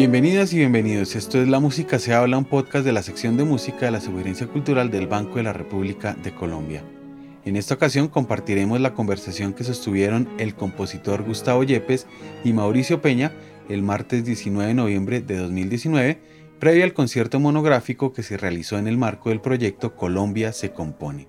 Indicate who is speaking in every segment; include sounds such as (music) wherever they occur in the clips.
Speaker 1: Bienvenidas y bienvenidos. Esto es La Música se habla, un podcast de la sección de música de la Sugerencia Cultural del Banco de la República de Colombia. En esta ocasión compartiremos la conversación que sostuvieron el compositor Gustavo Yepes y Mauricio Peña el martes 19 de noviembre de 2019, previo al concierto monográfico que se realizó en el marco del proyecto Colombia se compone.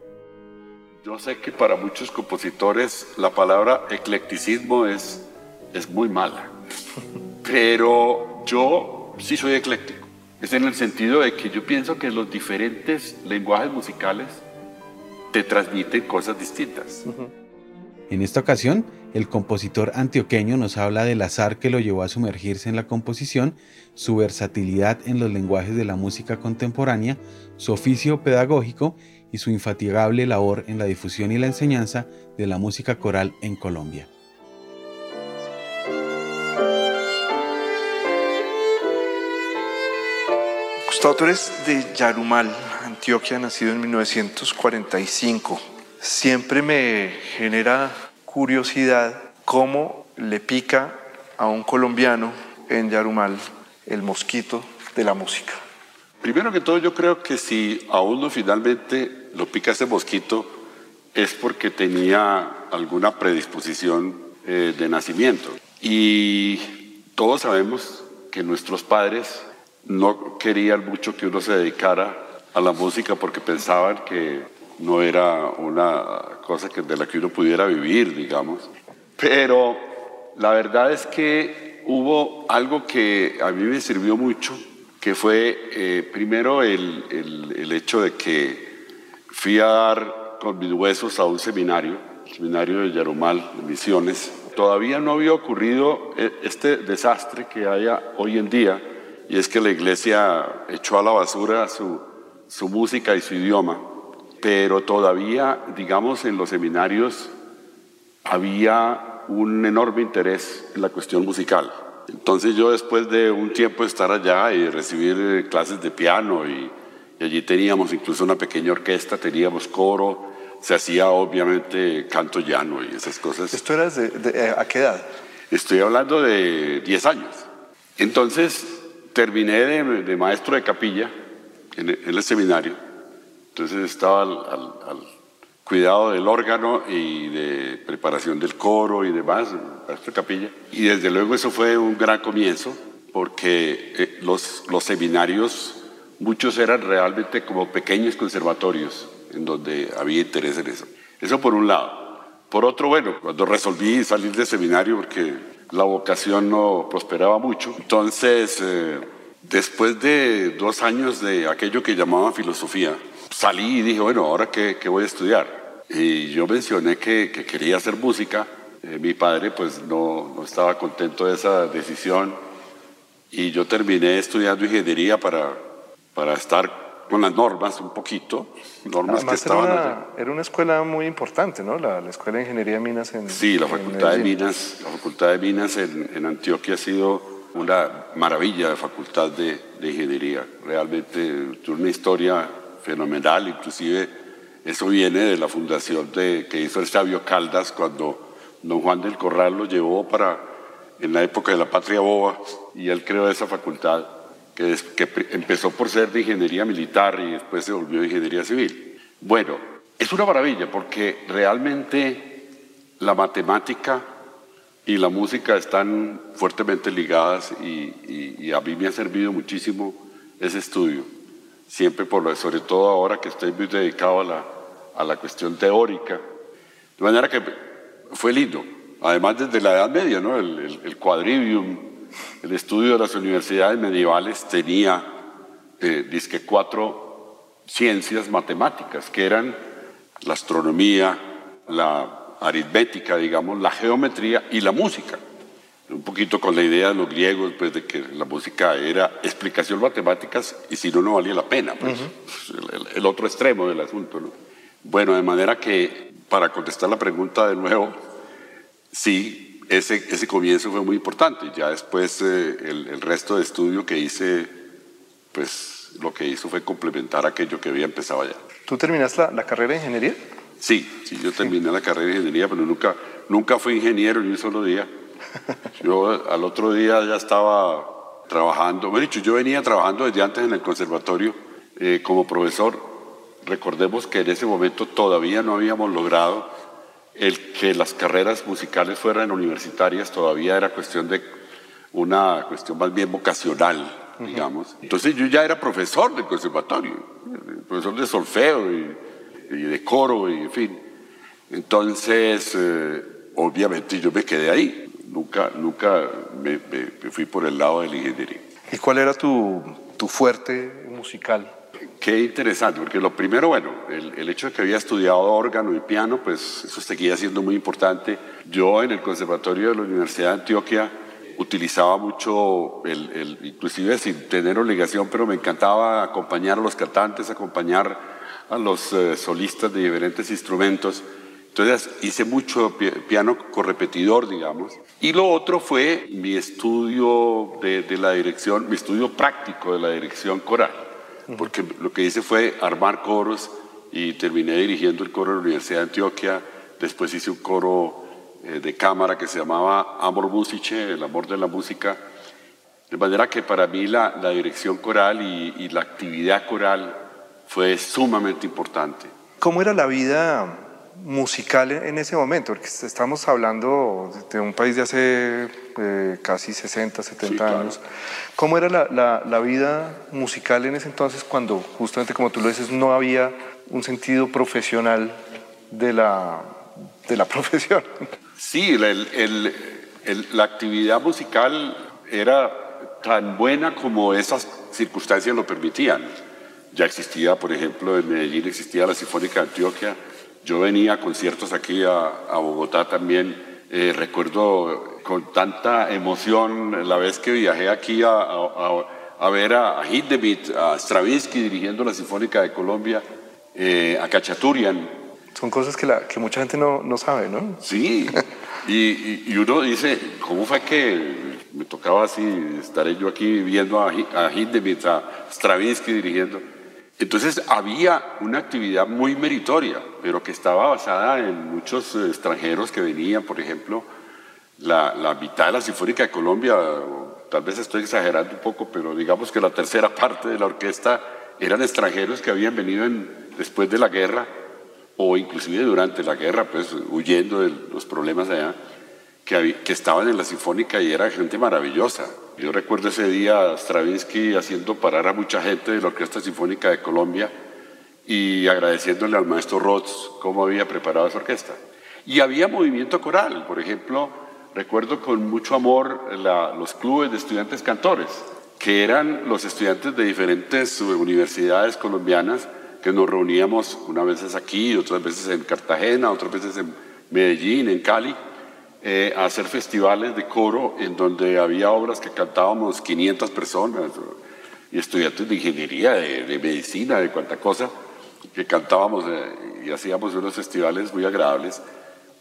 Speaker 2: Yo sé que para muchos compositores la palabra eclecticismo es, es muy mala, (laughs) pero yo sí soy ecléctico. Es en el sentido de que yo pienso que los diferentes lenguajes musicales te transmiten cosas distintas.
Speaker 1: En esta ocasión, el compositor antioqueño nos habla del azar que lo llevó a sumergirse en la composición, su versatilidad en los lenguajes de la música contemporánea, su oficio pedagógico y su infatigable labor en la difusión y la enseñanza de la música coral en Colombia.
Speaker 3: Gustavo, de Yarumal, Antioquia, nacido en 1945. Siempre me genera curiosidad cómo le pica a un colombiano en Yarumal el mosquito de la música.
Speaker 2: Primero que todo, yo creo que si a uno finalmente lo pica ese mosquito es porque tenía alguna predisposición eh, de nacimiento. Y todos sabemos que nuestros padres no querían mucho que uno se dedicara a la música porque pensaban que no era una cosa que, de la que uno pudiera vivir, digamos. Pero la verdad es que hubo algo que a mí me sirvió mucho, que fue eh, primero el, el, el, hecho de que fui a dar con mis huesos a un seminario, el seminario de Yarumal, de Misiones. Todavía no había ocurrido eh, este desastre que haya hoy en día, y es que la iglesia echó a la basura su, su música y su idioma, pero todavía, digamos, en los seminarios había un enorme interés en la cuestión musical. Entonces yo después de un tiempo estar allá y recibir eh, clases de piano y, allí teníamos incluso una pequeña orquesta, teníamos coro, se hacía obviamente canto llano y esas cosas.
Speaker 3: ¿Esto era de, a qué edad?
Speaker 2: Estoy hablando de 10 años. Entonces terminé de, maestro de capilla en, el seminario, entonces estaba al, cuidado del órgano y de preparación del coro y demás, maestro de capilla, y desde luego eso fue un gran comienzo, porque eh, los, los seminarios, muchos eran realmente como pequeños conservatorios, en donde había interés en eso. Eso por un lado. Por otro, bueno, cuando resolví salir del seminario, porque la vocación no prosperaba mucho. Entonces, eh, después de dos años de aquello que llamaba filosofía, salí y dije, bueno, ahora qué, qué voy a estudiar. Y yo mencioné que, que quería hacer música. Eh, mi padre pues no, no estaba contento de esa decisión y yo terminé estudiando ingeniería para, para estar con las normas un poquito, normas que estaban
Speaker 3: era una, era una, escuela muy importante, ¿no? La, Escuela de Ingeniería de Minas en
Speaker 2: Sí, la Facultad de Minas, la Facultad de Minas en, en, Antioquia ha sido una maravilla de facultad de, de ingeniería. Realmente una historia fenomenal, inclusive eso viene de la fundación de, que hizo el sabio Caldas cuando don Juan del Corral lo llevó para en la época de la Patria Boba y él creó esa facultad que, empezó por ser de ingeniería militar y después se volvió de ingeniería civil. Bueno, es una maravilla porque realmente la matemática y la música están fuertemente ligadas y, a mí me ha servido muchísimo ese estudio. Siempre, por, sobre todo ahora que estoy muy dedicado a la, a la cuestión teórica. De manera que fue lindo. Además, desde la Edad Media, ¿no? el, el, el quadrivium, el estudio de las universidades medievales tenía, eh, cuatro ciencias matemáticas, que eran la astronomía, la aritmética, digamos, la geometría y la música. Un poquito con la idea de los griegos, pues, de que la música era explicación matemáticas y si no, no valía la pena, pues, el, otro extremo del asunto. ¿no? Bueno, de manera que, para contestar la pregunta de nuevo, sí, ese, ese comienzo fue muy importante. Ya después eh, el, resto de estudio que hice, pues lo que hizo fue complementar aquello que había empezado allá.
Speaker 3: ¿Tú terminaste la, carrera de ingeniería?
Speaker 2: Sí, sí, yo terminé la carrera de ingeniería, pero nunca, nunca fui ingeniero ni un solo día. (laughs) Yo al otro día ya estaba trabajando, bueno, dicho, yo venía trabajando desde antes en el conservatorio eh, como profesor. Recordemos que en ese momento todavía no habíamos logrado el que las carreras musicales fueran universitarias, todavía era cuestión de una cuestión más bien vocacional, digamos. Entonces yo ya era profesor del conservatorio, profesor de solfeo y, de coro, y en fin. Entonces, eh, obviamente yo me quedé ahí, nunca, nunca me, fui por el lado de la ingeniería.
Speaker 3: ¿Y cuál era tu, tu fuerte musical?
Speaker 2: Qué interesante, porque lo primero, bueno, el, el, hecho de que había estudiado órgano y piano, pues eso seguía siendo muy importante. Yo en el Conservatorio de la Universidad de Antioquia utilizaba mucho, el, inclusive sin tener obligación, pero me encantaba acompañar a los cantantes, acompañar a los eh, solistas de diferentes instrumentos. Entonces hice mucho piano correpetidor, digamos. Y lo otro fue mi estudio de, de, la dirección, mi estudio práctico de la dirección coral, porque lo que hice fue armar coros y terminé dirigiendo el coro de la Universidad de Antioquia. Después hice un coro eh, de cámara que se llamaba Amor Musice, el amor de la música. De manera que para mí la, la dirección coral y, la actividad coral fue sumamente importante.
Speaker 3: ¿Cómo era la vida musical en ese momento? Porque estamos hablando de un país de hace eh, casi 60, 70 años. ¿Cómo era la, la, la, vida musical en ese entonces cuando justamente, como tú lo dices, no había un sentido profesional de la, de la (laughs) profesión?
Speaker 2: Sí, la actividad musical era tan buena como esas circunstancias lo permitían. Ya existía, por ejemplo, en Medellín existía la Sinfónica de Antioquia. Yo venía a conciertos aquí a, Bogotá también. Eh, recuerdo con tanta emoción la vez que viajé aquí a, ver a, Hindemith, a Stravinsky dirigiendo la Sinfónica de Colombia, eh, a Cachaturian,
Speaker 3: son cosas que, la, que mucha gente no, no sabe, ¿no?
Speaker 2: Sí, y, y, uno dice, ¿cómo fue que me tocaba así, estaré yo aquí viendo a, a Hindemith, a Stravinsky dirigiendo? Entonces había una actividad muy meritoria, pero que estaba basada en muchos extranjeros que venían, por ejemplo, la, mitad de la Sinfónica de Colombia, tal vez estoy exagerando un poco, pero digamos que la tercera (laughs) parte de la orquesta eran extranjeros que habían venido en, después de la guerra o inclusive durante la guerra, pues huyendo de los problemas allá, que, que estaban en la Sinfónica y era gente maravillosa. Yo recuerdo ese día Stravinsky haciendo parar a mucha gente de la Orquesta Sinfónica de Colombia y agradeciéndole al maestro Roth cómo había preparado esa orquesta. Y había movimiento coral, por ejemplo, recuerdo con mucho amor los clubes de estudiantes cantores, que eran los estudiantes de diferentes universidades colombianas que nos reuníamos unas veces aquí, otras veces en Cartagena, otras veces en Medellín, en Cali, eh, a hacer festivales de coro en donde había obras que cantábamos 500 personas y estudiantes de ingeniería, de, medicina, de cuanta cosa, que cantábamos eh, y hacíamos unos festivales muy agradables.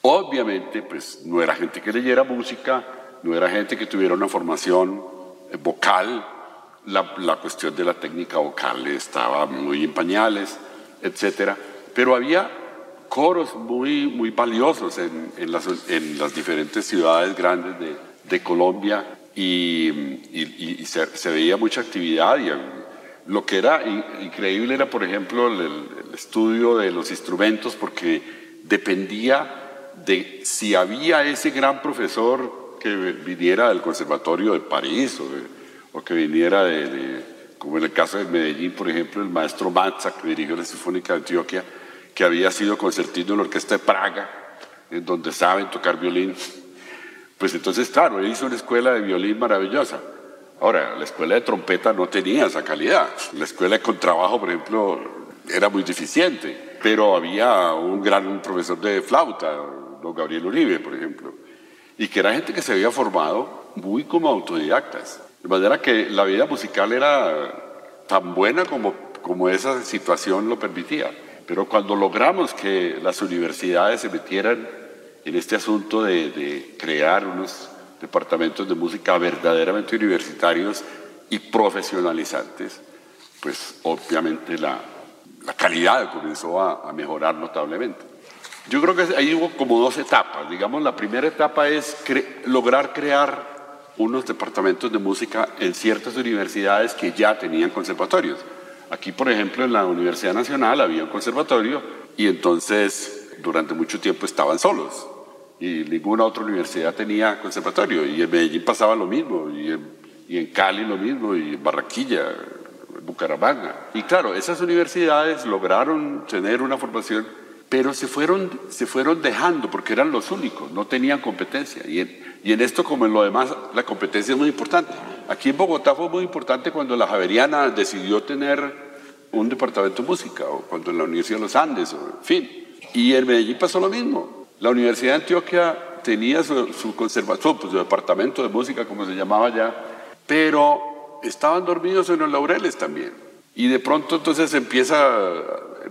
Speaker 2: Obviamente, pues no era gente que leyera música, no era gente que tuviera una formación eh, vocal, la, cuestión de la técnica vocal estaba muy en pañales, etc. Pero había coros muy, muy valiosos en, en, las, en las, diferentes ciudades grandes de, de Colombia y, se, veía mucha actividad y lo que era increíble era, por ejemplo, el, estudio de los instrumentos porque dependía de si había ese gran profesor que viniera del Conservatorio de París o que viniera de, como en el caso de Medellín, por ejemplo, el maestro Matza, que dirigió la Sinfónica de Antioquia, que había sido concertino en la Orquesta de Praga, en donde saben tocar violín. Pues entonces, claro, él hizo una escuela de violín maravillosa. Ahora, la escuela de trompeta no tenía esa calidad. La escuela de contrabajo, por ejemplo, era muy deficiente, pero había un gran profesor de flauta, don Gabriel Uribe, por ejemplo, y que era gente que se había formado muy como autodidactas. De manera que la vida musical era tan buena como, como esa situación lo permitía. Pero cuando logramos que las universidades se metieran en este asunto de, crear unos departamentos de música verdaderamente universitarios y profesionalizantes, pues obviamente la, la calidad comenzó a, a, mejorar notablemente. Yo creo que ahí hubo como dos etapas. Digamos, la primera etapa es lograr crear unos departamentos de música en ciertas universidades que ya tenían conservatorios. Aquí, por ejemplo, en la Universidad Nacional había un conservatorio y entonces durante mucho tiempo estaban solos y ninguna otra universidad tenía conservatorio y en Medellín pasaba lo mismo y en, Cali lo mismo y en Barranquilla, Bucaramanga. Y claro, esas universidades lograron tener una formación pero se fueron, se fueron dejando porque eran los únicos, no tenían competencia. Y en, y en esto, como en lo demás, la competencia es muy importante. Aquí en Bogotá fue muy importante cuando la Javeriana decidió tener un departamento de música, o cuando en la Universidad de los Andes, o en fin. Y en Medellín pasó lo mismo. La Universidad de Antioquia tenía su, su conservación, pues, su departamento de música, como se llamaba ya, pero estaban dormidos en los laureles también. Y de pronto entonces empieza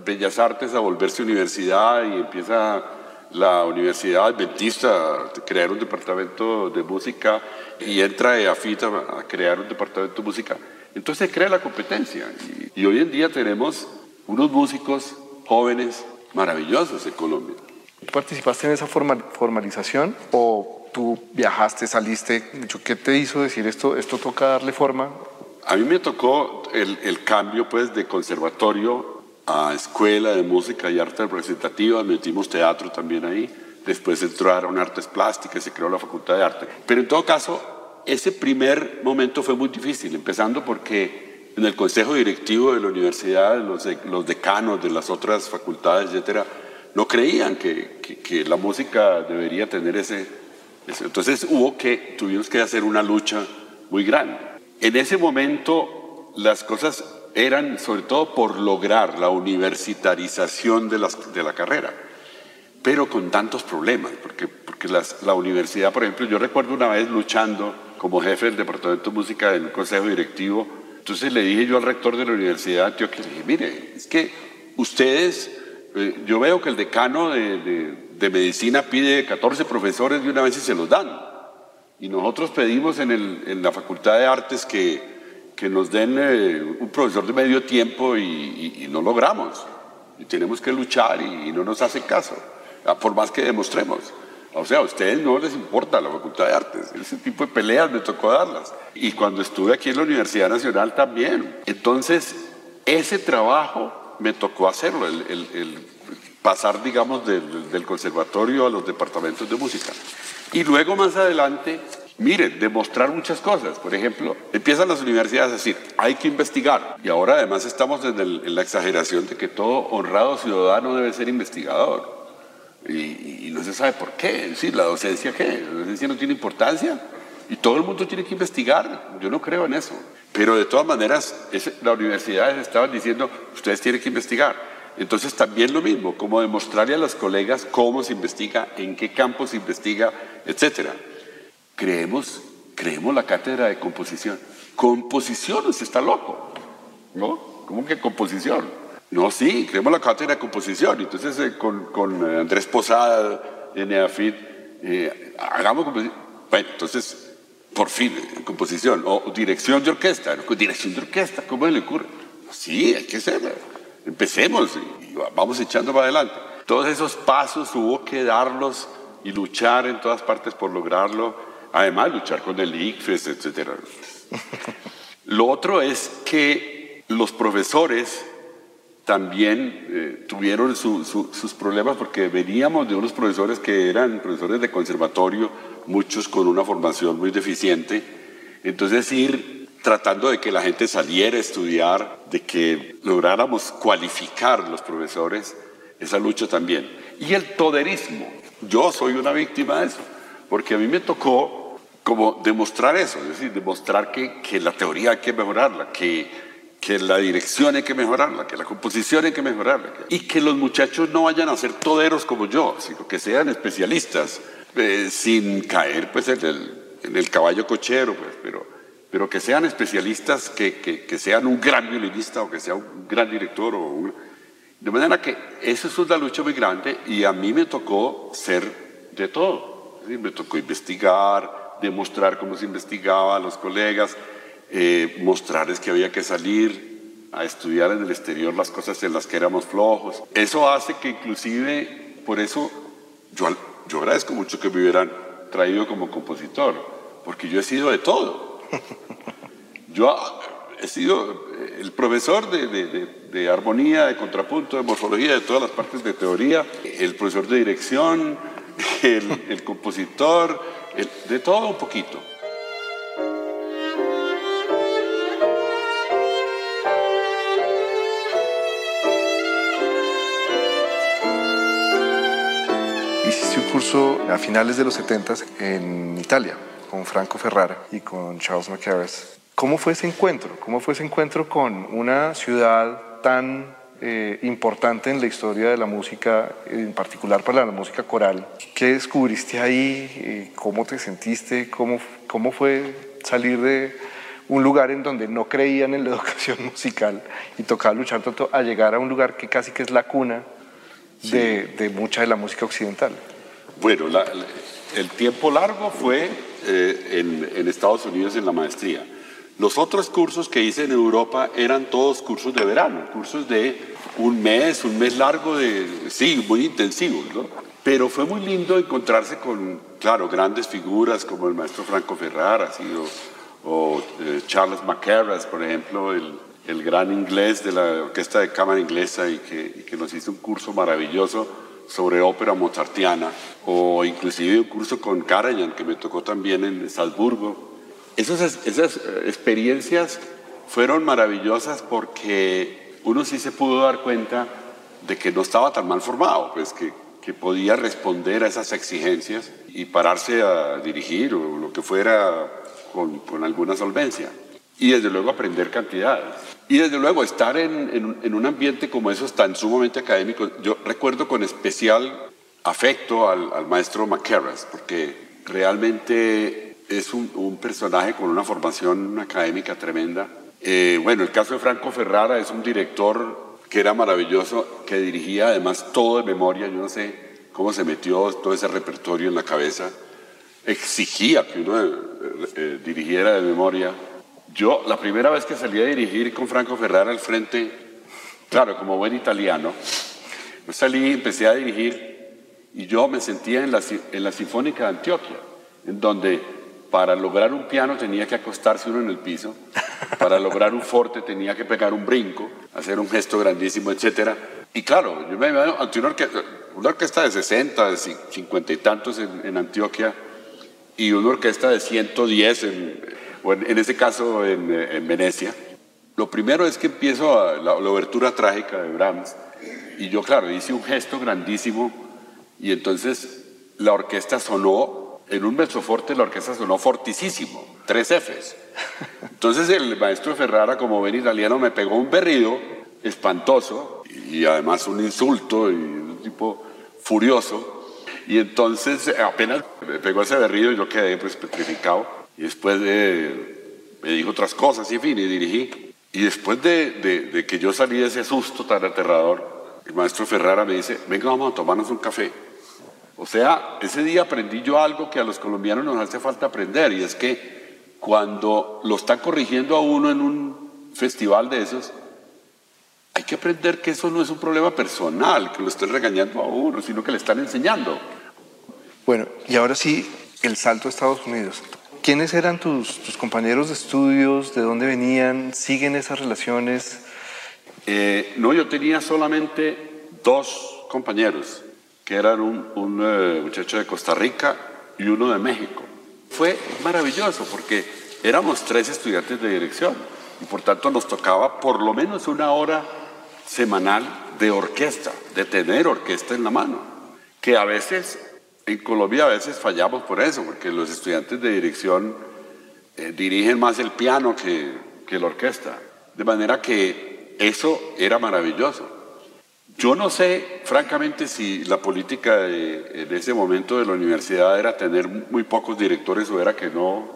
Speaker 2: Bellas Artes a volverse universidad y empieza la Universidad Adventista crear un departamento de música y entra EAFIT a crear un departamento de música. Entonces se crea la competencia y, y hoy en día tenemos unos músicos jóvenes maravillosos en Colombia.
Speaker 3: ¿Participaste en esa formalización o tú viajaste, saliste? ¿Qué te hizo decir esto, esto toca darle forma?
Speaker 2: A mí me tocó el, el cambio pues de conservatorio a escuela de música y arte representativa, metimos teatro también ahí, después entraron artes plásticas, se creó la facultad de arte. Pero en todo caso, ese primer momento fue muy difícil, empezando porque en el consejo directivo de la universidad, los, los decanos de las otras facultades, etcétera, no creían que, que, que la música debería tener ese, ese, Entonces hubo que, tuvimos que hacer una lucha muy grande. En ese momento las cosas eran sobre todo por lograr la universitarización de, las, de la carrera, pero con tantos problemas, porque, porque las, la universidad, por ejemplo, yo recuerdo una vez luchando como jefe del Departamento de Música del Consejo Directivo, entonces le dije yo al rector de la Universidad de Antioquia, le dije, mire, es que ustedes, eh, yo veo que el decano de, de, de, Medicina pide 14 profesores de una vez y se los dan, y nosotros pedimos en, el, en la Facultad de Artes que que nos den eh, un profesor de medio tiempo y, y, y, no logramos. Y tenemos que luchar y, y no nos hacen caso, ah, por más que demostremos. O sea, a ustedes no les importa la Facultad de Artes. Ese tipo de peleas me tocó darlas. Y cuando estuve aquí en la Universidad Nacional también. Entonces, ese trabajo me tocó hacerlo, el, el, el pasar, digamos, del, del conservatorio a los departamentos de música. Y luego más adelante Miren, demostrar muchas cosas. Por ejemplo, empiezan las universidades a decir, hay que investigar. Y ahora además estamos en, la exageración de que todo honrado ciudadano debe ser investigador. Y, no se sabe por qué. Decir, la docencia, ¿qué? La docencia no tiene importancia. Y todo el mundo tiene que investigar. Yo no creo en eso. Pero de todas maneras, las universidades estaban diciendo, ustedes tienen que investigar. Entonces también lo mismo, como demostrarle a los colegas cómo se investiga, en qué campo se investiga, etcétera creemos, creemos la cátedra de composición. Composición, usted está loco, ¿no? ¿Cómo que composición? No, sí, creemos la cátedra de composición. Entonces, eh, con, con, Andrés Posada, en EAFIT, eh, hagamos composición. Bueno, entonces, por fin, en composición, o dirección de orquesta, ¿no? dirección de orquesta, ¿cómo le ocurre? Sí, hay que hacerla. Empecemos y vamos echando para adelante. Todos esos pasos hubo que darlos y luchar en todas partes por lograrlo Además, luchar con el ICFES, etc. (laughs) Lo otro es que los profesores también eh, tuvieron su, su, sus problemas porque veníamos de unos profesores que eran profesores de conservatorio, muchos con una formación muy deficiente. Entonces ir tratando de que la gente saliera a estudiar, de que lográramos cualificar los profesores, esa lucha también. Y el toderismo. Yo soy una víctima de eso, porque a mí me tocó como demostrar eso, es decir, demostrar que, que la teoría hay que mejorarla, que, que la dirección hay que mejorarla, que la composición hay que mejorarla, y que los muchachos no vayan a ser toderos como yo, sino que sean especialistas, eh, sin caer pues, en, el, en el caballo cochero, pues, pero, pero que sean especialistas, que, que, que, sean un gran violinista o que sea un gran director. O un... De manera que eso es una lucha muy grande y a mí me tocó ser de todo. Me tocó investigar, demostrar cómo se investigaba a los colegas, eh, mostrarles que había que salir a estudiar en el exterior las cosas en las que éramos flojos. Eso hace que inclusive, por eso yo, yo agradezco mucho que me hubieran traído como compositor, porque yo he sido de todo. (laughs) Yo he sido el profesor de, armonía, de contrapunto, de morfología, de todas las partes de teoría, el profesor de dirección, (laughs) el, compositor, de todo un poquito.
Speaker 3: Hiciste un curso a finales de los 70 en Italia con Franco Ferrara y con Charles McCarras. ¿Cómo fue ese encuentro? ¿Cómo fue ese encuentro con una ciudad tan eh, importante en la historia de la música, en particular para la música coral? ¿Qué descubriste ahí? Eh, ¿Cómo te sentiste? ¿Cómo, ¿Cómo fue salir de un lugar en donde no creían en la (laughs) educación musical y tocaba luchar tanto a llegar a un lugar que casi que es la cuna de, de, mucha de la música occidental?
Speaker 2: Bueno, el tiempo largo fue eh, en, en Estados Unidos en la maestría. Los otros cursos que hice en Europa eran todos cursos de verano, cursos de un mes, un mes largo, de, sí, muy intensivos, ¿no? Pero fue muy lindo encontrarse con, claro, grandes figuras como el maestro Franco Ferrara, sido, o eh, Charles McCarras, por ejemplo, el, el, gran inglés de la Orquesta de Cámara Inglesa y que, y que nos hizo un curso maravilloso sobre ópera mozartiana, o inclusive un curso con Karajan que me tocó también en Salzburgo, esas, esas eh, experiencias fueron maravillosas porque uno sí se pudo dar cuenta de que no estaba tan mal formado, pues que, que podía responder a esas exigencias y pararse a dirigir o lo que fuera con, con alguna solvencia. Y desde luego aprender cantidades. Y desde luego estar en, en, en, un ambiente como esos tan sumamente académico. Yo recuerdo con especial afecto al, al maestro McCarras, porque realmente es un, personaje con una formación académica tremenda. Eh, bueno, el caso de Franco Ferrara es un director que era maravilloso, que dirigía además todo de memoria. Yo no sé cómo se metió todo ese repertorio en la cabeza. Exigía que uno eh, eh, dirigiera de memoria. Yo, la primera vez que salí a dirigir con Franco Ferrara al frente, claro, como buen italiano, yo salí, empecé a dirigir y yo me sentía en la, en la Sinfónica de Antioquia, en donde para lograr un piano tenía que acostarse uno en el piso, para lograr un forte tenía que pegar un brinco, hacer un gesto grandísimo, etc. Y claro, yo me veo ante una orquesta, una orquesta de 60, de 50 y tantos en, Antioquia, y una orquesta de 110, en, o en, ese caso en, Venecia. Lo primero es que empiezo la, la obertura trágica de Brahms, y yo, claro, hice un gesto grandísimo, y entonces la orquesta sonó en un mezzoforte la orquesta sonó fortísimo, tres Fs. Entonces el maestro Ferrara, como ven italiano, me pegó un berrido espantoso y además un insulto y un tipo furioso. Y entonces apenas me pegó ese berrido y yo quedé pues petrificado. Y después de, me dijo otras cosas y en fin, y dirigí. Y después de, de que yo salí de ese susto tan aterrador, el maestro Ferrara me dice, venga, vamos a tomarnos un café. O sea, ese día aprendí yo algo que a los colombianos nos hace falta aprender y es que cuando lo están corrigiendo a uno en un festival de esos, hay que aprender que eso no es un problema personal, que lo estén regañando a uno, sino que le están enseñando.
Speaker 3: Bueno, y ahora sí, el salto a Estados Unidos. ¿Quiénes eran tus, tus compañeros de estudios? ¿De dónde venían? ¿Siguen esas relaciones?
Speaker 2: Eh, no, yo tenía solamente dos compañeros que eran un, eh, muchacho de Costa Rica y uno de México. Fue maravilloso porque éramos tres estudiantes de dirección y por tanto nos tocaba por lo menos una hora semanal de orquesta, de tener orquesta en la mano, que a veces, en Colombia a veces fallamos por eso, porque los estudiantes de dirección eh, dirigen más el piano que, que la orquesta, de manera que eso era maravilloso. Yo no sé, francamente, si la política de, en ese momento de la universidad era tener muy pocos directores o era que no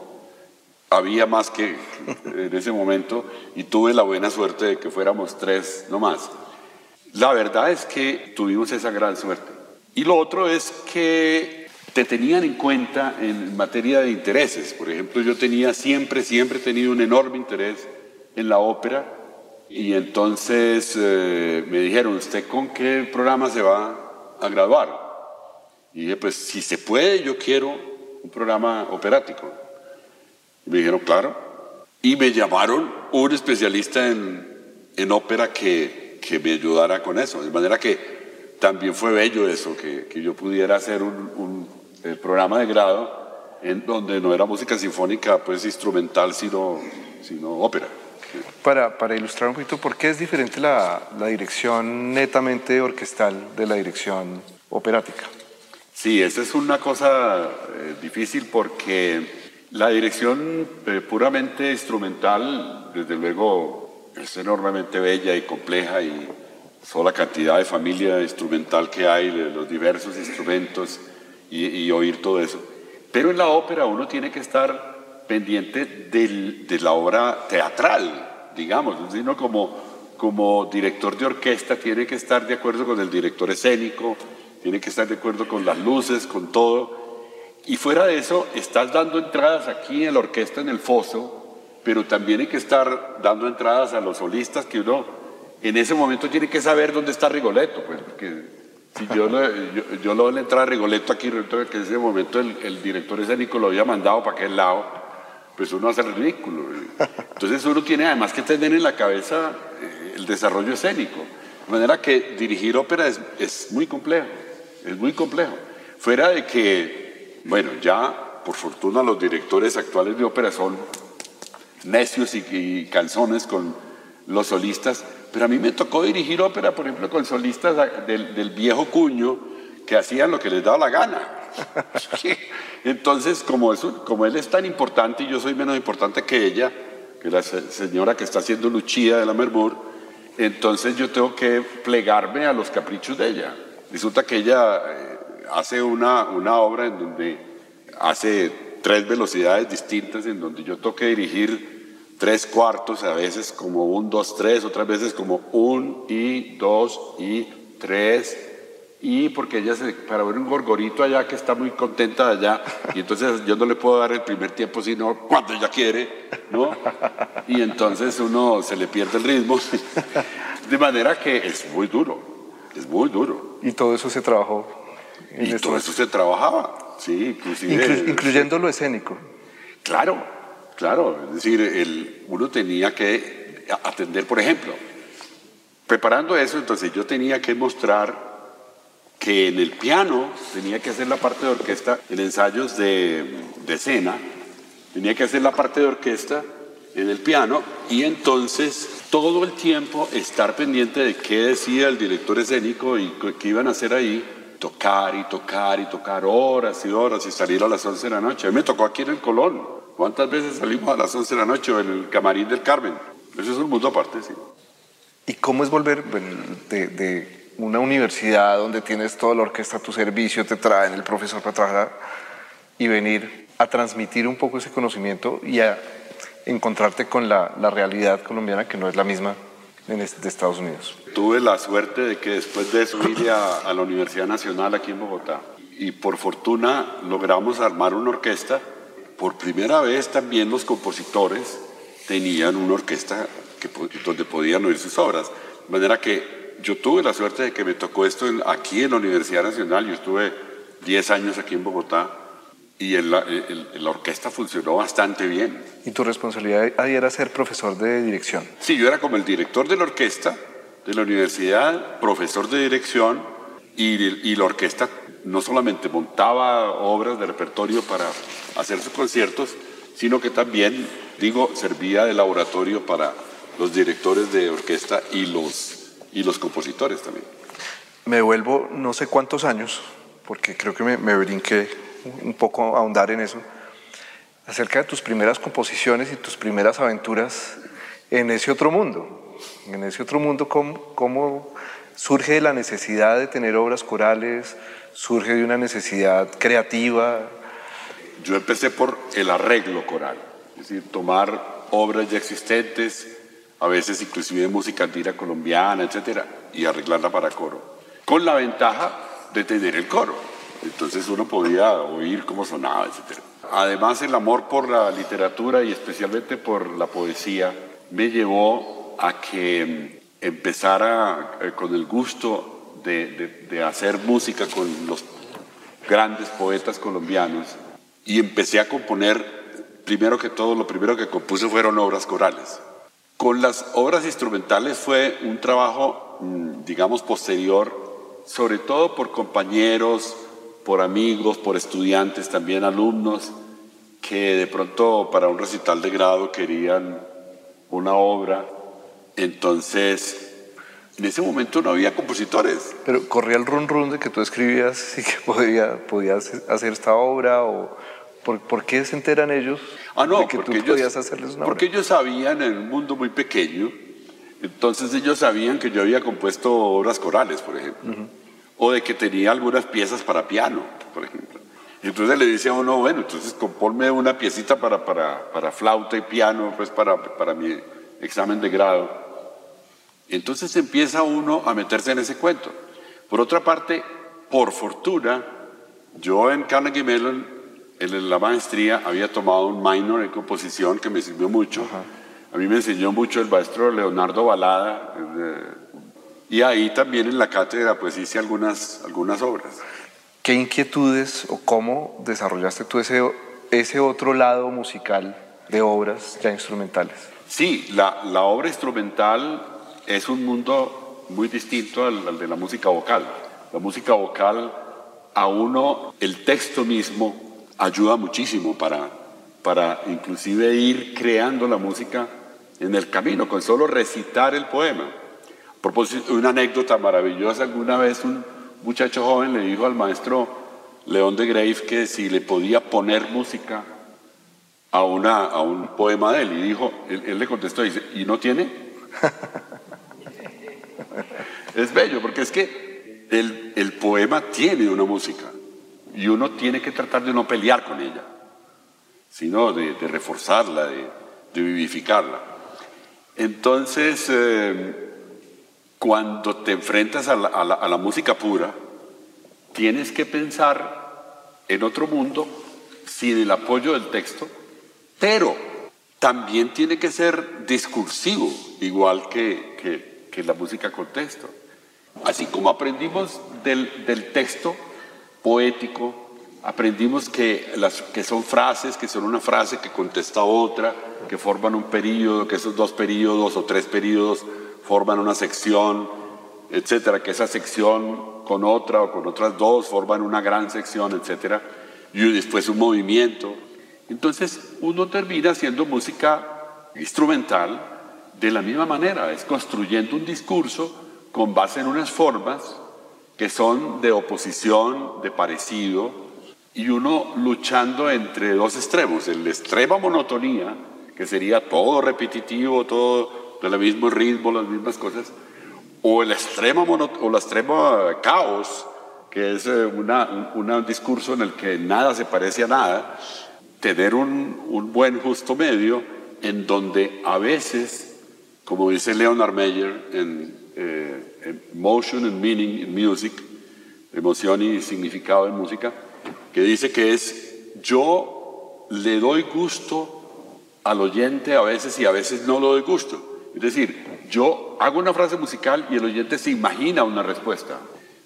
Speaker 2: había más que (laughs) en ese momento y tuve la buena suerte de que fuéramos tres no más. La verdad es que tuvimos esa gran suerte. Y lo otro es que te tenían en cuenta en materia de intereses. Por ejemplo, yo tenía siempre, siempre tenido un enorme interés en la ópera y entonces eh, me dijeron, ¿usted con qué programa se va a graduar? Y dije, pues si se puede, yo quiero un programa operático. me dijeron, claro. Y me llamaron un especialista en, en ópera que, que, me ayudara con eso. De manera que también fue bello eso, que, que yo pudiera hacer un, un programa de grado en donde no era música sinfónica, pues instrumental, sino, sino ópera.
Speaker 3: Para, ilustrar un poquito, ¿por qué es diferente la, la dirección netamente orquestal de la dirección operática?
Speaker 2: Sí, esa es una cosa eh, difícil porque la dirección eh, puramente instrumental, desde luego, es enormemente bella y compleja y sola cantidad de familia instrumental que hay, los diversos instrumentos y oír todo eso. Pero en la ópera uno tiene que estar pendiente del, de la obra teatral, digamos, sino como, como director de orquesta tiene que estar de acuerdo con el director escénico, tiene que estar de acuerdo con las luces, con todo. Y fuera de eso, estás dando entradas aquí en la orquesta en el foso, pero también hay que estar dando entradas a los solistas que uno en ese momento tiene que saber dónde está Rigoletto, pues, porque si yo, yo, yo le doy la entrada a Rigoletto aquí, que en ese momento el, el, director escénico lo había mandado para aquel lado, pues uno hace el ridículo. Entonces uno tiene además que tener en la cabeza eh, el desarrollo escénico. De manera que dirigir ópera es, es muy complejo, es muy complejo. Fuera de que, bueno, ya por fortuna los directores actuales de ópera son necios y, y canzones con los solistas, pero a mí me tocó dirigir ópera, por ejemplo, con solistas del, del viejo cuño que hacían lo que les daba la gana. (laughs) Entonces, como, eso, como él es tan importante y yo soy menos importante que ella, que la señora que está haciendo Luchía de la Mermur, entonces yo tengo que plegarme a los caprichos de ella. Resulta que ella eh, hace una, una obra en donde hace tres velocidades distintas, en donde yo tengo que dirigir tres cuartos, a veces como un, dos, tres, otras veces como un y dos y tres. Y porque ella se, para ver un gorgorito allá que está muy contenta allá, y entonces yo no le puedo dar el primer tiempo, sino cuando ella quiere, ¿no? Y entonces uno se le pierde el ritmo. (laughs) De manera que es muy duro, es muy duro.
Speaker 3: Y todo eso se trabajó.
Speaker 2: En y todo eso se trabajaba, sí, inclusive.
Speaker 3: Inclu incluyendo lo escénico.
Speaker 2: Claro, Claro, es decir, el, uno tenía que atender, por ejemplo, preparando eso, entonces yo tenía que mostrar que en el piano tenía que hacer la parte de orquesta en ensayos de, de escena, tenía que hacer la parte de orquesta en el piano y entonces todo el tiempo estar pendiente de qué decía el director escénico y qué iban a hacer ahí, tocar y tocar y tocar horas y horas y salir a las 11 de la noche. A mí me tocó aquí en el Colón, ¿Cuántas veces salimos a las 11 de la noche en el camarín del Carmen? Eso es un mundo aparte, sí.
Speaker 3: ¿Y cómo es volver de, de, una universidad donde tienes toda la orquesta a tu servicio, te traen el profesor para trabajar y venir a transmitir un poco ese conocimiento y a encontrarte con la, la realidad colombiana que no es la misma en de Estados Unidos?
Speaker 2: Tuve la suerte de que después de eso vine a, a la Universidad Nacional aquí en Bogotá y por fortuna logramos armar una orquesta por primera vez también los compositores tenían una orquesta que, donde podían oír sus obras. De manera que yo tuve la suerte de que me tocó esto aquí en la Universidad Nacional. Yo estuve 10 años aquí en Bogotá y en la, la, orquesta funcionó bastante bien.
Speaker 3: ¿Y tu responsabilidad ahí era ser profesor de dirección?
Speaker 2: Sí, yo era como el director de la orquesta de la universidad, profesor de dirección y, y la orquesta no solamente montaba obras de repertorio para hacer sus conciertos, sino que también, digo, servía de laboratorio para los directores de orquesta y los, y los compositores también.
Speaker 3: Me vuelvo no sé cuántos años, porque creo que me, me brinqué un poco a ahondar en eso, acerca de tus primeras composiciones y tus primeras aventuras en ese otro mundo. En ese otro mundo, ¿cómo, cómo surge la necesidad de tener obras corales? ¿Surge de una necesidad creativa?
Speaker 2: Yo empecé por el arreglo coral, es decir, tomar obras ya existentes, a veces inclusive música andina colombiana, etcétera, y arreglarla para coro, con la ventaja de tener el coro. Entonces uno podía oír cómo sonaba, etcétera. Además, el amor por la literatura y especialmente por la poesía me llevó a que empezara eh, con el gusto de, de, de hacer música con los grandes poetas colombianos y empecé a componer primero que todo, lo primero que compuse fueron obras corales. Con las obras instrumentales fue un trabajo, mm, digamos, posterior, sobre todo por compañeros, por amigos, por estudiantes, también alumnos, que de pronto para un recital de grado querían una obra. Entonces, en ese momento no había compositores.
Speaker 3: Pero corría el run run de que tú escribías y que podía, podías hacer esta obra o ¿por, qué se enteran ellos
Speaker 2: ah, no,
Speaker 3: de que tú podías hacerles una
Speaker 2: Porque ellos sabían en un mundo muy pequeño, entonces ellos sabían que yo había compuesto obras corales, por ejemplo, o de que tenía algunas piezas para piano, por ejemplo. Entonces le decía a uno, bueno, entonces componme una piecita para, para, para flauta y piano, pues para, para mi examen de grado. Entonces empieza uno a meterse en ese cuento. Por otra parte, por fortuna, yo en Carnegie Mellon, en la maestría, había tomado un minor en composición que me sirvió mucho. A mí me enseñó mucho el maestro Leonardo Balada. y ahí también en la cátedra pues hice algunas, algunas obras.
Speaker 3: ¿Qué inquietudes o cómo desarrollaste tú ese, ese otro lado musical de obras ya instrumentales?
Speaker 2: Sí, la, la obra instrumental es un mundo muy distinto al, de la música vocal. La música vocal, a uno, el texto mismo ayuda muchísimo para, para inclusive ir creando la música en el camino, con solo recitar el poema. A propósito, una anécdota maravillosa, alguna vez un muchacho joven le dijo al maestro León de Grave que si le podía poner música a, una, a un poema de él, y dijo, él, él le contestó, dice, ¿y no tiene? (laughs) es bello, porque es que el, el, poema tiene una música y uno tiene que tratar de no pelear con ella, sino de, reforzarla, de, vivificarla. Entonces, eh, cuando te enfrentas a la, música pura, tienes que pensar en otro mundo sin el apoyo del texto, pero también tiene que ser discursivo, igual que, la música con texto. Así como aprendimos del texto poético, aprendimos que, las, que son frases, que son una frase que contesta otra, que forman un periodo, que esos dos periodos o tres periodos forman una sección, etcétera, que esa sección con otra o con otras dos forman una gran sección, etcétera, y después un movimiento. Entonces uno termina haciendo música instrumental de la misma manera, es construyendo un discurso con base en unas formas que son de oposición, de parecido, y uno luchando entre dos extremos, el extrema monotonía, que sería todo repetitivo, todo del mismo ritmo, las mismas cosas, o el extremo o caos, que es eh, un discurso en el que nada se parece a nada, tener un, un buen justo medio en donde a veces, como dice Leonard Meyer en eh, Motion and Meaning in Music, emoción y significado en música, que dice que es yo le doy gusto al oyente a veces y a veces no le doy gusto. Es decir, yo hago una frase musical y el oyente se imagina una respuesta.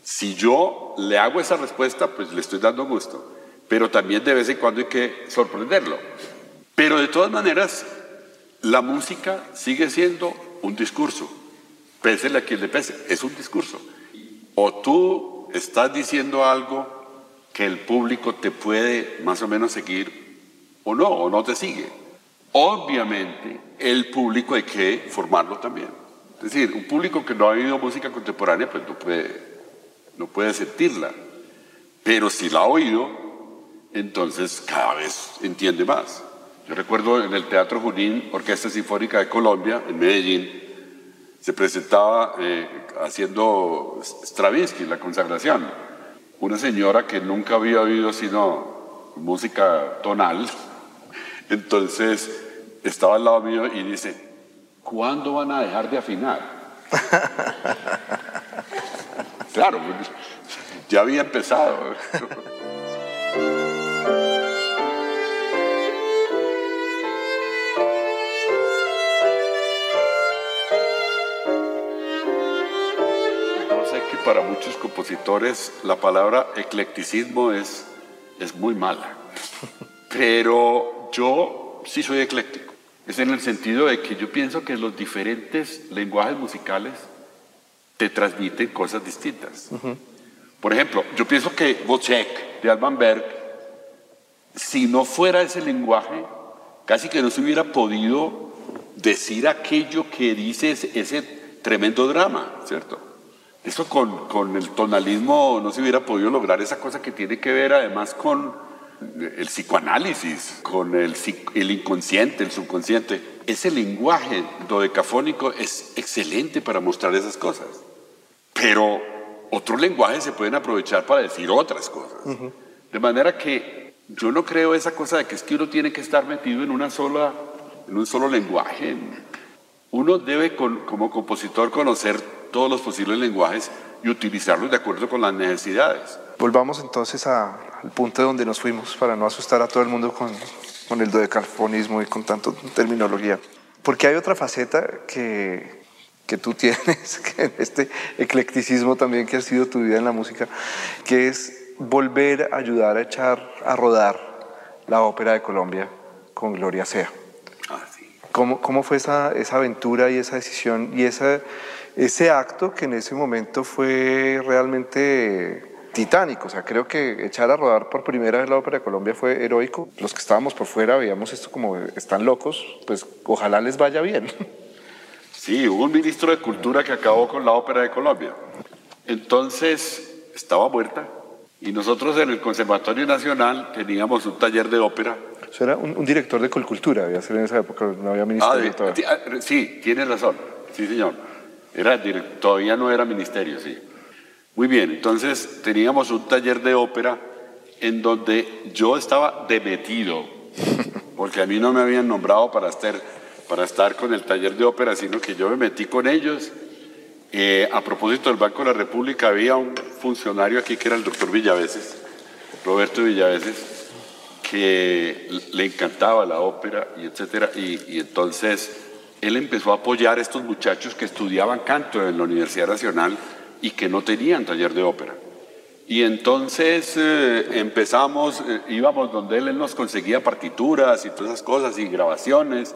Speaker 2: Si yo le hago esa respuesta, pues le estoy dando gusto. Pero también de vez en cuando hay que sorprenderlo. Pero de todas maneras, la música sigue siendo un discurso. Pésele a quien le pese, es un discurso. O tú estás diciendo algo que el público te puede más o menos seguir o no, o no te sigue. Obviamente, el público hay que formarlo también. Es decir, un público que no ha oído música contemporánea, pues no puede, no puede sentirla. Pero si la ha oído, entonces cada vez entiende más. Yo recuerdo en el Teatro Junín, Orquesta Sinfónica de Colombia, en Medellín, se presentaba eh, haciendo Stravinsky, la consagración. Una señora que nunca había oído sino música tonal, entonces estaba al lado mío y dice, ¿cuándo van a dejar de afinar? (laughs) claro, ya había empezado. (laughs) muchos compositores la palabra eclecticismo es, es muy mala. Pero yo sí soy ecléctico. Es en el sentido de que yo pienso que los diferentes lenguajes musicales te transmiten cosas distintas. Por ejemplo, yo pienso que Wozzeck de Alban Berg, si no fuera ese lenguaje, casi que no se hubiera podido decir aquello que dice ese, tremendo drama, ¿cierto? Eso con, con, el tonalismo no se hubiera podido lograr esa cosa que tiene que ver además con el psicoanálisis, con el, el inconsciente, el subconsciente. Ese lenguaje dodecafónico es excelente para mostrar esas cosas. Pero otros lenguajes se pueden aprovechar para decir otras cosas. De manera que yo no creo esa cosa de que es que uno tiene que estar metido en, una sola, en un solo lenguaje. Uno debe como compositor conocer todos los posibles lenguajes y utilizarlos de acuerdo con las necesidades.
Speaker 3: Volvamos entonces al punto de donde nos fuimos para no asustar a todo el mundo con, con el dodecafonismo y con tanta terminología. Porque hay otra faceta que, que tú (laughs) tienes, que este eclecticismo también que ha sido tu vida en la música, que es volver a ayudar a echar a rodar la ópera de Colombia con Gloria Sea. Ah, ¿Cómo, ¿Cómo, fue esa, esa, aventura y esa decisión y esa, ese acto que en ese momento fue realmente titánico? O sea, creo que echar a rodar por primera vez la ópera de Colombia fue heroico. Los que estábamos por fuera veíamos esto como están locos, pues ojalá les vaya bien. (laughs)
Speaker 2: Sí, hubo un ministro de Cultura que acabó con la Ópera de Colombia. Entonces, estaba muerta. Y nosotros en el Conservatorio Nacional teníamos un taller de ópera.
Speaker 3: Eso era un, director de Cultura, había ser en esa época, no había ministerio.
Speaker 2: Ah, ah, sí, tiene razón. Sí, señor. Era, todavía no era ministerio, sí. Muy bien, entonces teníamos un taller de ópera en donde yo estaba demetido, (laughs) porque a mí no me habían nombrado para estar para estar con el taller de ópera, sino que yo me metí con ellos. Eh, a propósito del Banco de la República, había un funcionario aquí que era el doctor Villaveses, Roberto Villaveses, que le encantaba la ópera y etcétera, y, entonces él empezó a apoyar a estos muchachos que estudiaban canto en la Universidad Nacional y que no tenían taller de ópera. Y entonces eh, empezamos, eh, íbamos donde él, él nos conseguía partituras y todas esas cosas y grabaciones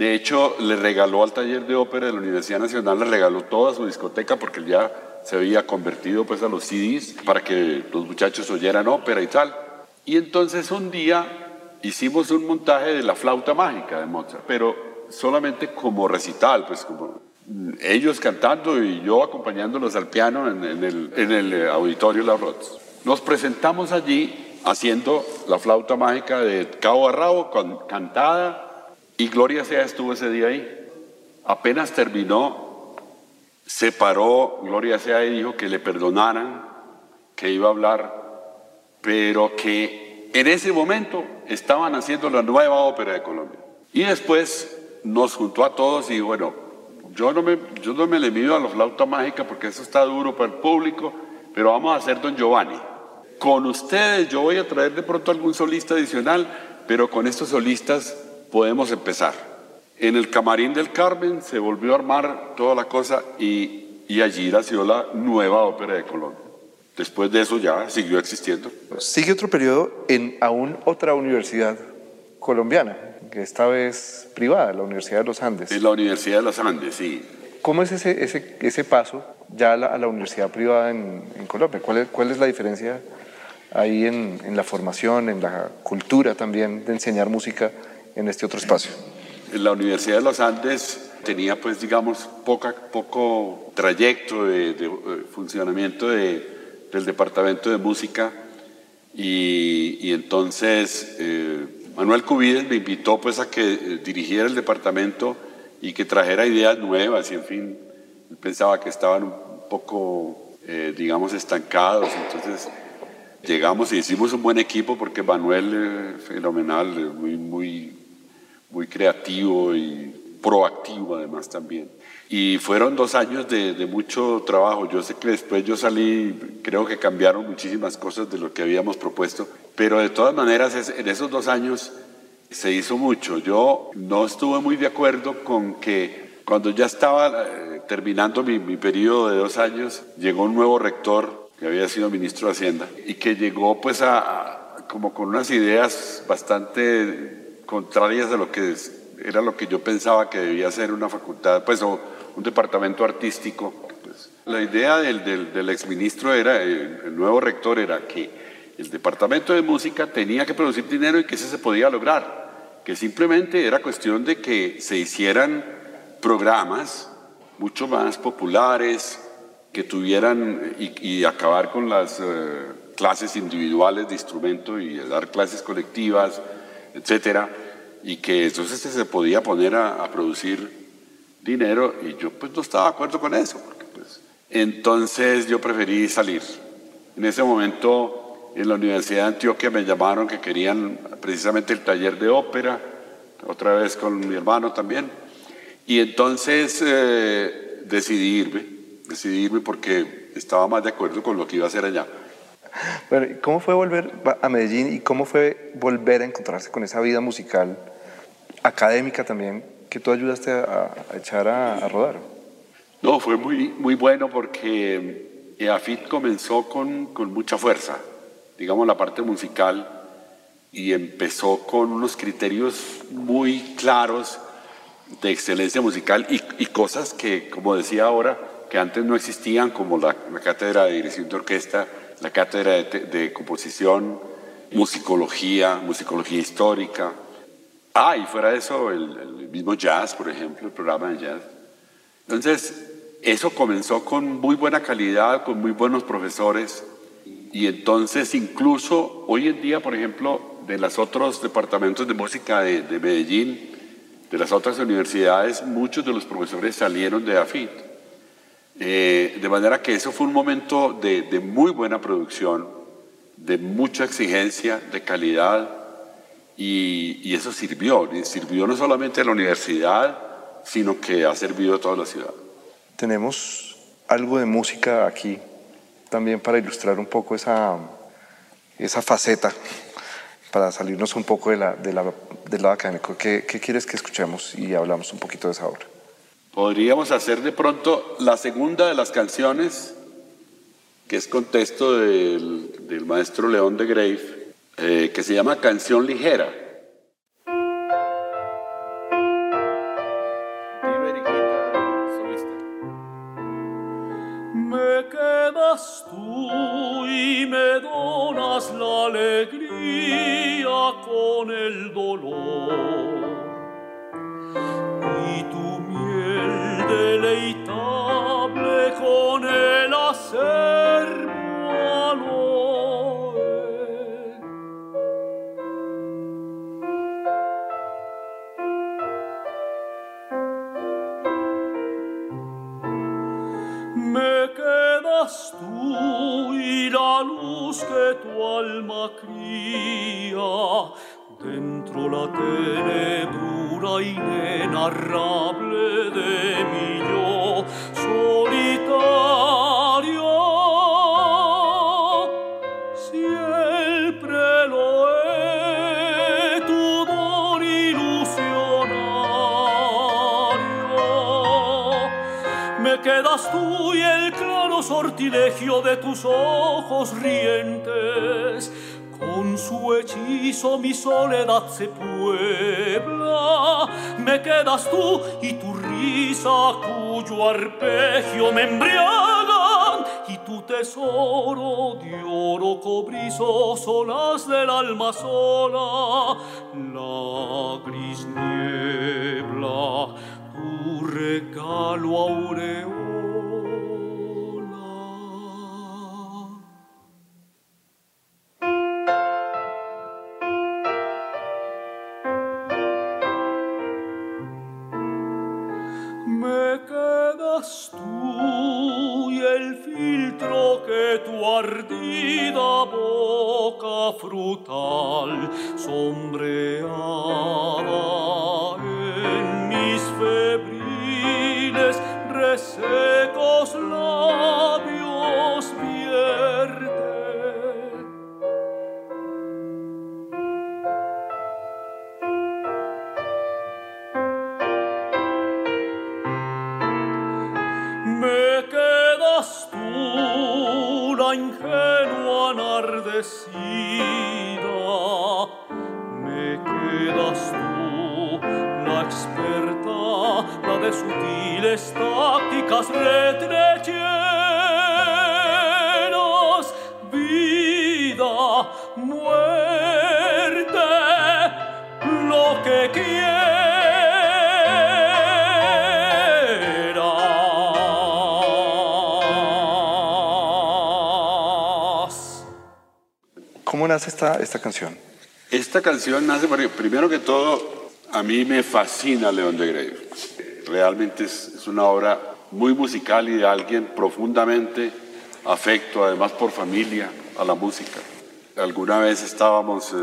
Speaker 2: de hecho, le regaló al taller de ópera de la Universidad Nacional, le regaló toda su discoteca porque ya se había convertido pues a los CDs para que los muchachos oyeran ópera y tal. Y entonces un día hicimos un montaje de la flauta mágica de Mozart, pero solamente como recital, pues como ellos cantando y yo acompañándolos al piano en, el, en el, auditorio La Rods. Nos presentamos allí haciendo la flauta mágica de cabo a rabo, con, cantada y Gloria sea estuvo ese día ahí. Apenas terminó, se paró Gloria sea y dijo que le perdonaran, que iba a hablar, pero que en ese momento estaban haciendo la nueva ópera de Colombia. Y después nos juntó a todos y bueno, yo no me, yo no me le mido a la flauta mágica porque eso está duro para el público, pero vamos a hacer Don Giovanni. Con ustedes yo voy a traer de pronto algún solista adicional, pero con estos solistas podemos empezar. En el camarín del Carmen se volvió a armar toda la cosa y, y allí nació la nueva ópera de Colombia. Después de eso ya siguió existiendo.
Speaker 3: Sigue otro periodo en aún otra universidad colombiana, que esta vez privada, la Universidad de los Andes.
Speaker 2: En la Universidad de los Andes, sí.
Speaker 3: ¿Cómo es ese, ese, ese paso ya a la, a la universidad privada en, en Colombia? ¿Cuál es, ¿Cuál es, la diferencia ahí en, en, la formación, en la cultura también de enseñar música en este otro espacio?
Speaker 2: La Universidad de los Andes tenía, pues, digamos, poca, poco trayecto de, funcionamiento de, del Departamento de Música y, y entonces eh, Manuel Cubides me invitó, pues, a que eh, dirigiera el departamento y que trajera ideas nuevas y, en fin, pensaba que estaban un poco, eh, digamos, estancados, entonces llegamos y hicimos un buen equipo porque Manuel, fenomenal, muy, muy muy creativo y proactivo además también. Y fueron dos años de, mucho trabajo. Yo sé que después yo salí, creo que cambiaron muchísimas cosas de lo que habíamos propuesto, pero de todas maneras en esos dos años se hizo mucho. Yo no estuve muy de acuerdo con que cuando ya estaba eh, terminando mi, mi periodo de dos años, llegó un nuevo rector que había sido ministro de Hacienda y que llegó pues a, como con unas ideas bastante contrarias a lo que era lo que yo pensaba que debía ser una facultad, pues o un departamento artístico. Pues, la idea del, del, del exministro era, el, nuevo rector era que el departamento de música tenía que producir dinero y que eso se podía lograr, que simplemente era cuestión de que se hicieran programas mucho más populares, que tuvieran y, acabar con las eh, clases individuales de instrumento y dar clases colectivas, etcétera, y que entonces se podía poner a, producir dinero y yo pues no estaba de acuerdo con eso, porque, pues, entonces yo preferí salir. En ese momento en la Universidad de Antioquia me llamaron que querían precisamente el taller de ópera, otra vez con mi hermano también, y entonces eh, decidí irme, decidí irme porque estaba más de acuerdo con lo que iba a hacer allá.
Speaker 3: Bueno, ¿cómo fue volver a Medellín y cómo fue volver a encontrarse con esa vida musical, académica también, que tú ayudaste a, echar a, rodar?
Speaker 2: No, fue muy, muy bueno porque EAFIT comenzó con, con mucha fuerza, digamos la parte musical, y empezó con unos criterios muy claros de excelencia musical y, y, cosas que, como decía ahora, que antes no existían, como la, la cátedra de dirección de orquesta, la cátedra de, composición, musicología, musicología histórica. Ah, y fuera de eso, el, mismo jazz, por ejemplo, el programa de jazz. Entonces, eso comenzó con muy buena calidad, con muy buenos profesores. Y entonces, incluso hoy en día, por ejemplo, de los otros departamentos de música de, Medellín, de las otras universidades, muchos de los profesores salieron de AFIT. Eh, de manera que eso fue un momento de, muy buena producción, de mucha exigencia, de calidad, y, eso sirvió, sirvió no solamente a la universidad, sino que ha servido a toda la ciudad.
Speaker 3: Tenemos algo de música aquí también para ilustrar un poco esa, esa faceta, para salirnos un poco de la, de la, del lado académico. ¿Qué, ¿Qué quieres que escuchemos y hablamos un poquito de esa obra?
Speaker 2: Podríamos hacer de pronto la segunda de las canciones, que es contexto del, del maestro León de Grave, eh, que se llama Canción Ligera.
Speaker 4: Con el dolor. Y tu miel deleitable con el acervo aloe. Me quedas tú y la luz que tu alma cría dentro la tenebra inenarrable de mi yo solitario. Siempre lo es tu don ilusionario. Me quedas tú y el claro sortilegio de tus ojos rientes con su hechizo mi soledad se puebla, me quedas tú y tu risa cuyo arpegio me embriagan y tu tesoro de oro cobrizo solas del alma sola, me quedas tú, la ingenua enardecida, me quedas tú, la experta, la de sutiles tácticas retrecheras, vida, muerte, lo que quieras.
Speaker 3: Nace esta, esta canción?
Speaker 2: Esta canción nace, porque, primero que todo, a mí me fascina León de Grave. Realmente es, es una obra muy musical y de alguien profundamente afecto, además por familia, a la música. Alguna vez estábamos eh,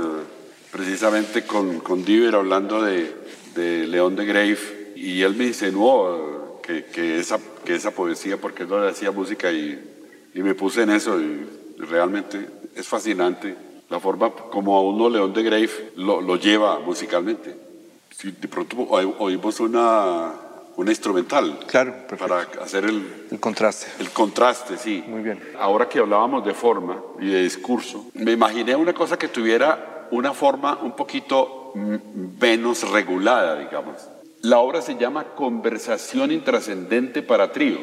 Speaker 2: precisamente con, con Diver hablando de, de León de Grave y él me insinuó eh, que, que, esa, que esa poesía, porque no le hacía música y, y me puse en eso y realmente es fascinante la forma como a uno León de Grave lo, lo lleva musicalmente. Si de pronto oí- oímos una, una instrumental
Speaker 3: Claro, perfecto.
Speaker 2: para hacer el,
Speaker 3: El contraste.
Speaker 2: el contraste, sí.
Speaker 3: Muy bien.
Speaker 2: Ahora que hablábamos de forma y de discurso, me imaginé una cosa que tuviera una forma un poquito mm, menos regulada, digamos. La obra se llama Conversación intrascendente para trío.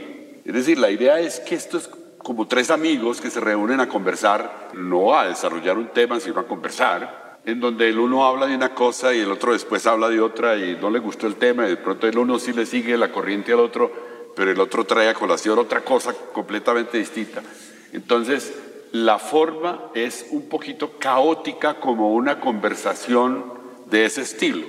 Speaker 2: Es decir, la idea es que esto es como tres amigos que se reúnen a conversar, no a desarrollar un tema, sino a conversar, en donde el uno habla de una cosa y el otro después habla de otra y no le gustó el tema y de pronto el uno sí le sigue la corriente al otro, pero el otro trae a colación otra cosa completamente distinta. Entonces, la forma es un poquito caótica como una conversación de ese estilo.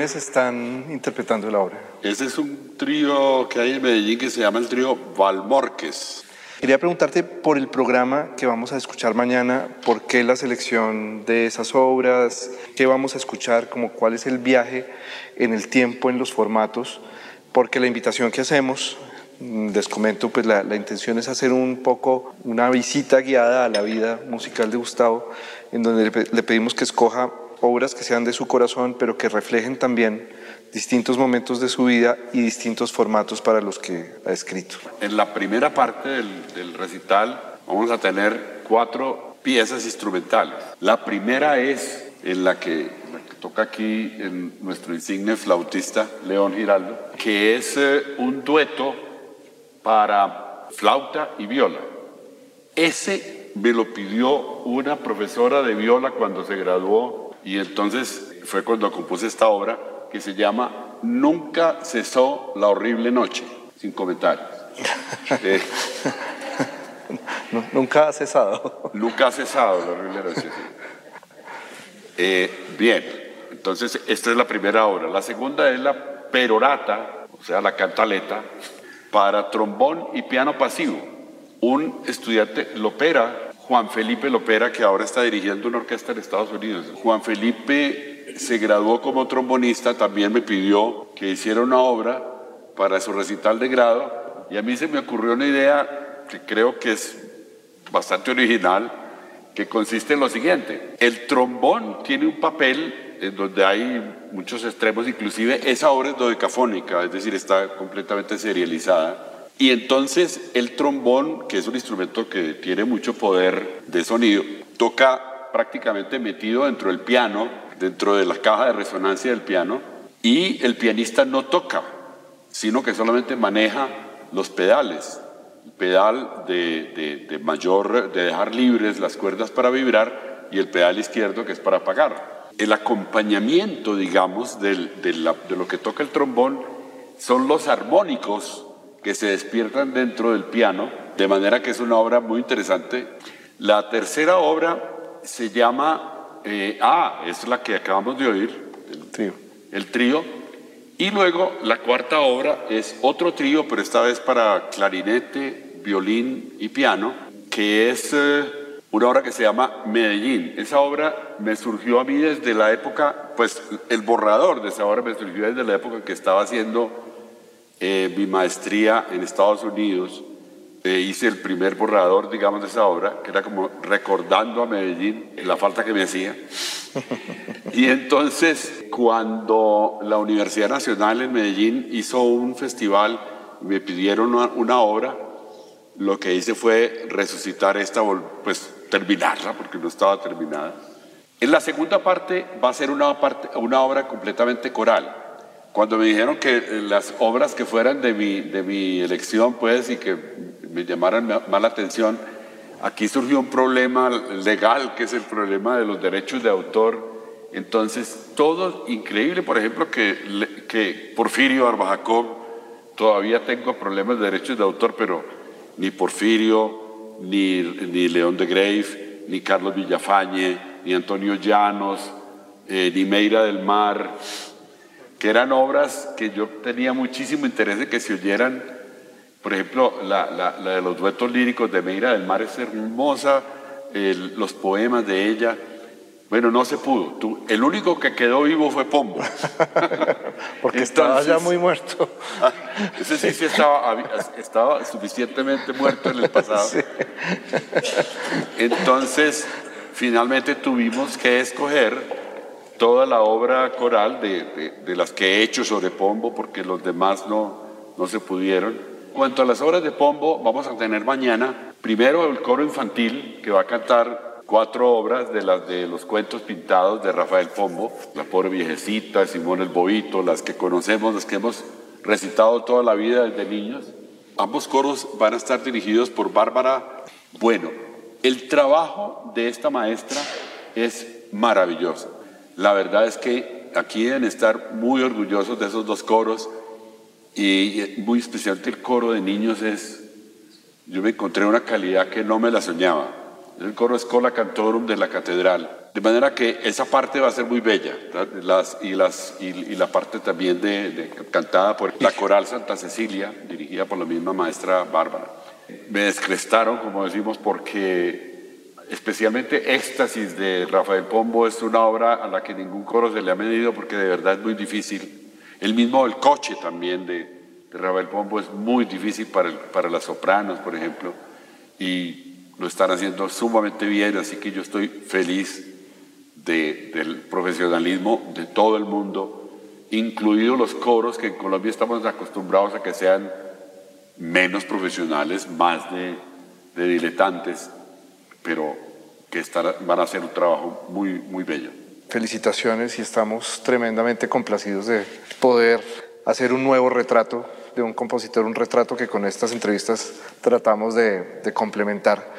Speaker 3: ¿Quiénes están interpretando la obra?
Speaker 2: Ese es un trío que hay en Medellín que se llama el trío Valmorques.
Speaker 3: Quería preguntarte por el programa que vamos a escuchar mañana, por qué la selección de esas obras, qué vamos a escuchar, como cuál es el viaje en el tiempo, en los formatos, porque la invitación que hacemos, mm, les comento, pues la, la intención es hacer un poco una visita guiada a la vida musical de Gustavo, en donde le, le pedimos que escoja obras que sean de su corazón, pero que reflejen también distintos momentos de su vida y distintos formatos para los que ha escrito.
Speaker 2: En la primera parte del, del recital vamos a tener cuatro piezas instrumentales. La primera es en la que, la que toca aquí en nuestro insigne flautista León Giraldo, que es eh, un dueto para flauta y viola. Ese me lo pidió una profesora de viola cuando se graduó y entonces fue cuando compuse esta obra que se llama Nunca cesó la horrible noche, sin comentarios. (laughs) Eh, (laughs)
Speaker 3: nunca ha cesado. (laughs)
Speaker 2: nunca ha cesado la horrible noche. sí. Eh, bien, entonces esta es la primera obra. La segunda es la perorata, o sea, la cantaleta, para trombón y piano pasivo. Un estudiante, Lopera, Juan Felipe Lopera, que ahora está dirigiendo una orquesta en Estados Unidos. Juan Felipe se graduó como trombonista, también me pidió que hiciera una obra para su recital de grado y a mí se me ocurrió una idea que creo que es bastante original, que consiste en lo siguiente. El trombón tiene un papel en donde hay muchos extremos, inclusive esa obra es dodecafónica, es decir, está completamente serializada. Y entonces el trombón, que es un instrumento que tiene mucho poder de sonido, toca prácticamente metido dentro del piano, dentro de la caja de resonancia del piano, y el pianista no toca, sino que solamente maneja los pedales. El pedal de, de- mayor, de dejar libres las cuerdas para vibrar y el pedal izquierdo que es para apagar. El acompañamiento, digamos, del- de lo que toca el trombón son los armónicos que se despiertan dentro del piano, de manera que es una obra muy interesante. La tercera obra se llama, eh, ah, es la que acabamos de oír,
Speaker 3: Trío.
Speaker 2: el trío. Y luego la cuarta obra es otro trío, pero esta vez para clarinete, violín y piano, que es eh, una obra que se llama Medellín. Esa obra me surgió a mí desde la época, pues el borrador de esa obra me surgió desde la época que estaba haciendo eh, mi maestría en Estados Unidos. Eh, hice el primer borrador, digamos, de esa obra, que era como recordando a Medellín la falta que me hacía. (laughs) Y entonces, cuando la Universidad Nacional en Medellín hizo un festival, me pidieron una, una obra, lo que hice fue resucitar esta, pues terminarla, porque no estaba terminada. En la segunda parte va a ser una, parte, una obra completamente coral. Cuando me dijeron que eh, las obras que fueran de mi, de mi elección, pues, y que me llamaran ma- más la atención, aquí surgió un problema legal, que es el problema de los derechos de autor. Entonces, todo increíble, por ejemplo, que, que Porfirio Arbajacob, todavía tengo problemas de derechos de autor, pero ni Porfirio, ni, ni León de Grave, ni Carlos Villafañe, ni Antonio Llanos, eh, ni Meira del Mar, que eran obras que yo tenía muchísimo interés de que se oyeran. Por ejemplo, la, la- la de los duetos líricos de Meira del Mar es hermosa, el- los poemas de ella. Bueno, no se pudo. Tú- el único que quedó vivo fue Pombo. (laughs)
Speaker 3: Porque estaba ya
Speaker 2: Entonces-
Speaker 3: muy muerto. (laughs)
Speaker 2: Ah, Ese sí, sí estaba, estaba suficientemente muerto en el pasado. Entonces, finalmente tuvimos que escoger toda la obra coral de, de- las que he hecho sobre Pombo, porque los demás no, no se pudieron. En cuanto a las obras de Pombo, vamos a tener mañana primero el coro infantil, que va a cantar cuatro obras de las de los cuentos pintados de Rafael Pombo, La pobre viejecita, Simón el Bobito, las que conocemos, las que hemos recitado toda la vida desde niños. Ambos coros van a estar dirigidos por Bárbara Bueno. El trabajo de esta maestra es maravilloso. La verdad es que aquí deben estar muy orgullosos de esos dos coros y muy especialmente el coro de niños es, yo me encontré una calidad que no me la soñaba. el coro Escola Cantorum de la Catedral. De manera que esa parte va a ser muy bella. Y, la parte también de, cantada por la coral Santa Cecilia, dirigida por la misma maestra Bárbara. Me descrestaron, como decimos, porque especialmente Éxtasis de Rafael Pombo es una obra a la que ningún coro se le ha medido porque de verdad es muy difícil. El mismo El Coche también de, de Rafael Pombo es muy difícil para, para las sopranos, por ejemplo. Y lo están haciendo sumamente bien, así que yo estoy feliz del profesionalismo de todo el mundo, incluidos los coros, que en Colombia estamos acostumbrados a que sean menos profesionales, más de, diletantes, pero que van a hacer un trabajo muy, muy bello.
Speaker 3: Felicitaciones y estamos tremendamente complacidos de poder hacer un nuevo retrato de un compositor, un retrato que con estas entrevistas tratamos de, complementar.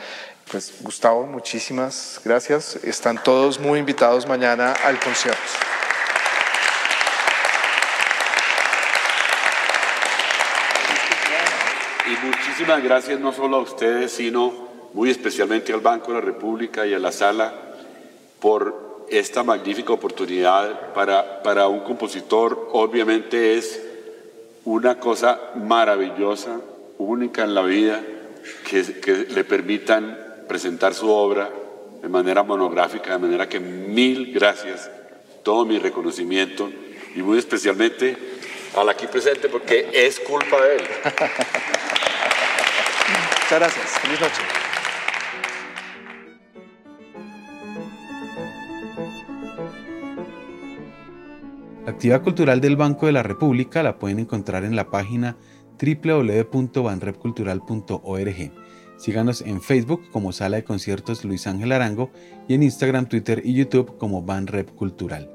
Speaker 3: Pues Gustavo, muchísimas gracias. Están todos muy invitados mañana al concierto.
Speaker 2: Y muchísimas gracias no solo a ustedes, sino muy especialmente al Banco de la República y a la sala por esta magnífica oportunidad para, para un compositor. Obviamente es una cosa maravillosa, única en la vida, que, le permitan presentar su obra de manera monográfica, de manera que mil gracias, todo mi reconocimiento y muy especialmente al aquí presente porque es culpa de él. (laughs)
Speaker 3: Muchas gracias. Feliz noche.
Speaker 1: Actividad cultural del Banco de la República la pueden encontrar en la página www.banrepcultural.org. Síganos en Facebook como Sala de Conciertos Luis Ángel Arango y en Instagram, Twitter y YouTube como Banrep Cultural.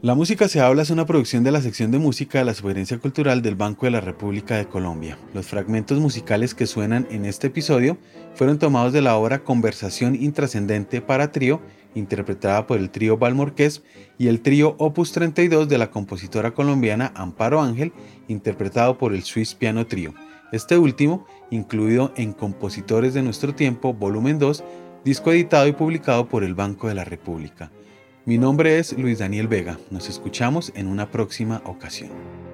Speaker 1: La música se habla es una producción de la sección de música de la Sugerencia Cultural del Banco de la República de Colombia. Los fragmentos musicales que suenan en este episodio fueron tomados de la obra Conversación Intrascendente para Trío interpretada por el trío Balmorqués, y el trío Opus 32 de la compositora colombiana Amparo Ángel, interpretado por el Swiss Piano Trio. Este último, incluido en Compositores de Nuestro Tiempo, volumen 2, disco editado y publicado por el Banco de la República. Mi nombre es Luis Daniel Vega. Nos escuchamos en una próxima ocasión.